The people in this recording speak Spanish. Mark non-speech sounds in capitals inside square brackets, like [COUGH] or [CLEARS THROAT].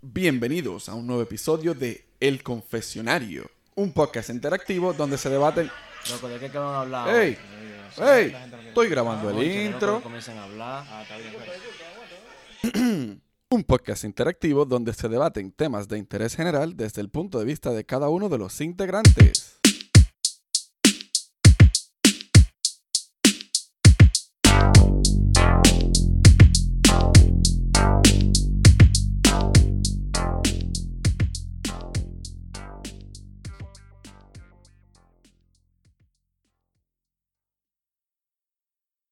Bienvenidos a un nuevo episodio de El Confesionario, un podcast interactivo donde se debaten... Loco, ¿de qué que van a ¡Ey! ¡Ey! Estoy grabando el intro. a hablar. Ah, pues. [CLEARS THROAT] Un podcast interactivo donde se debaten temas de interés general desde el punto de vista de cada uno de los integrantes.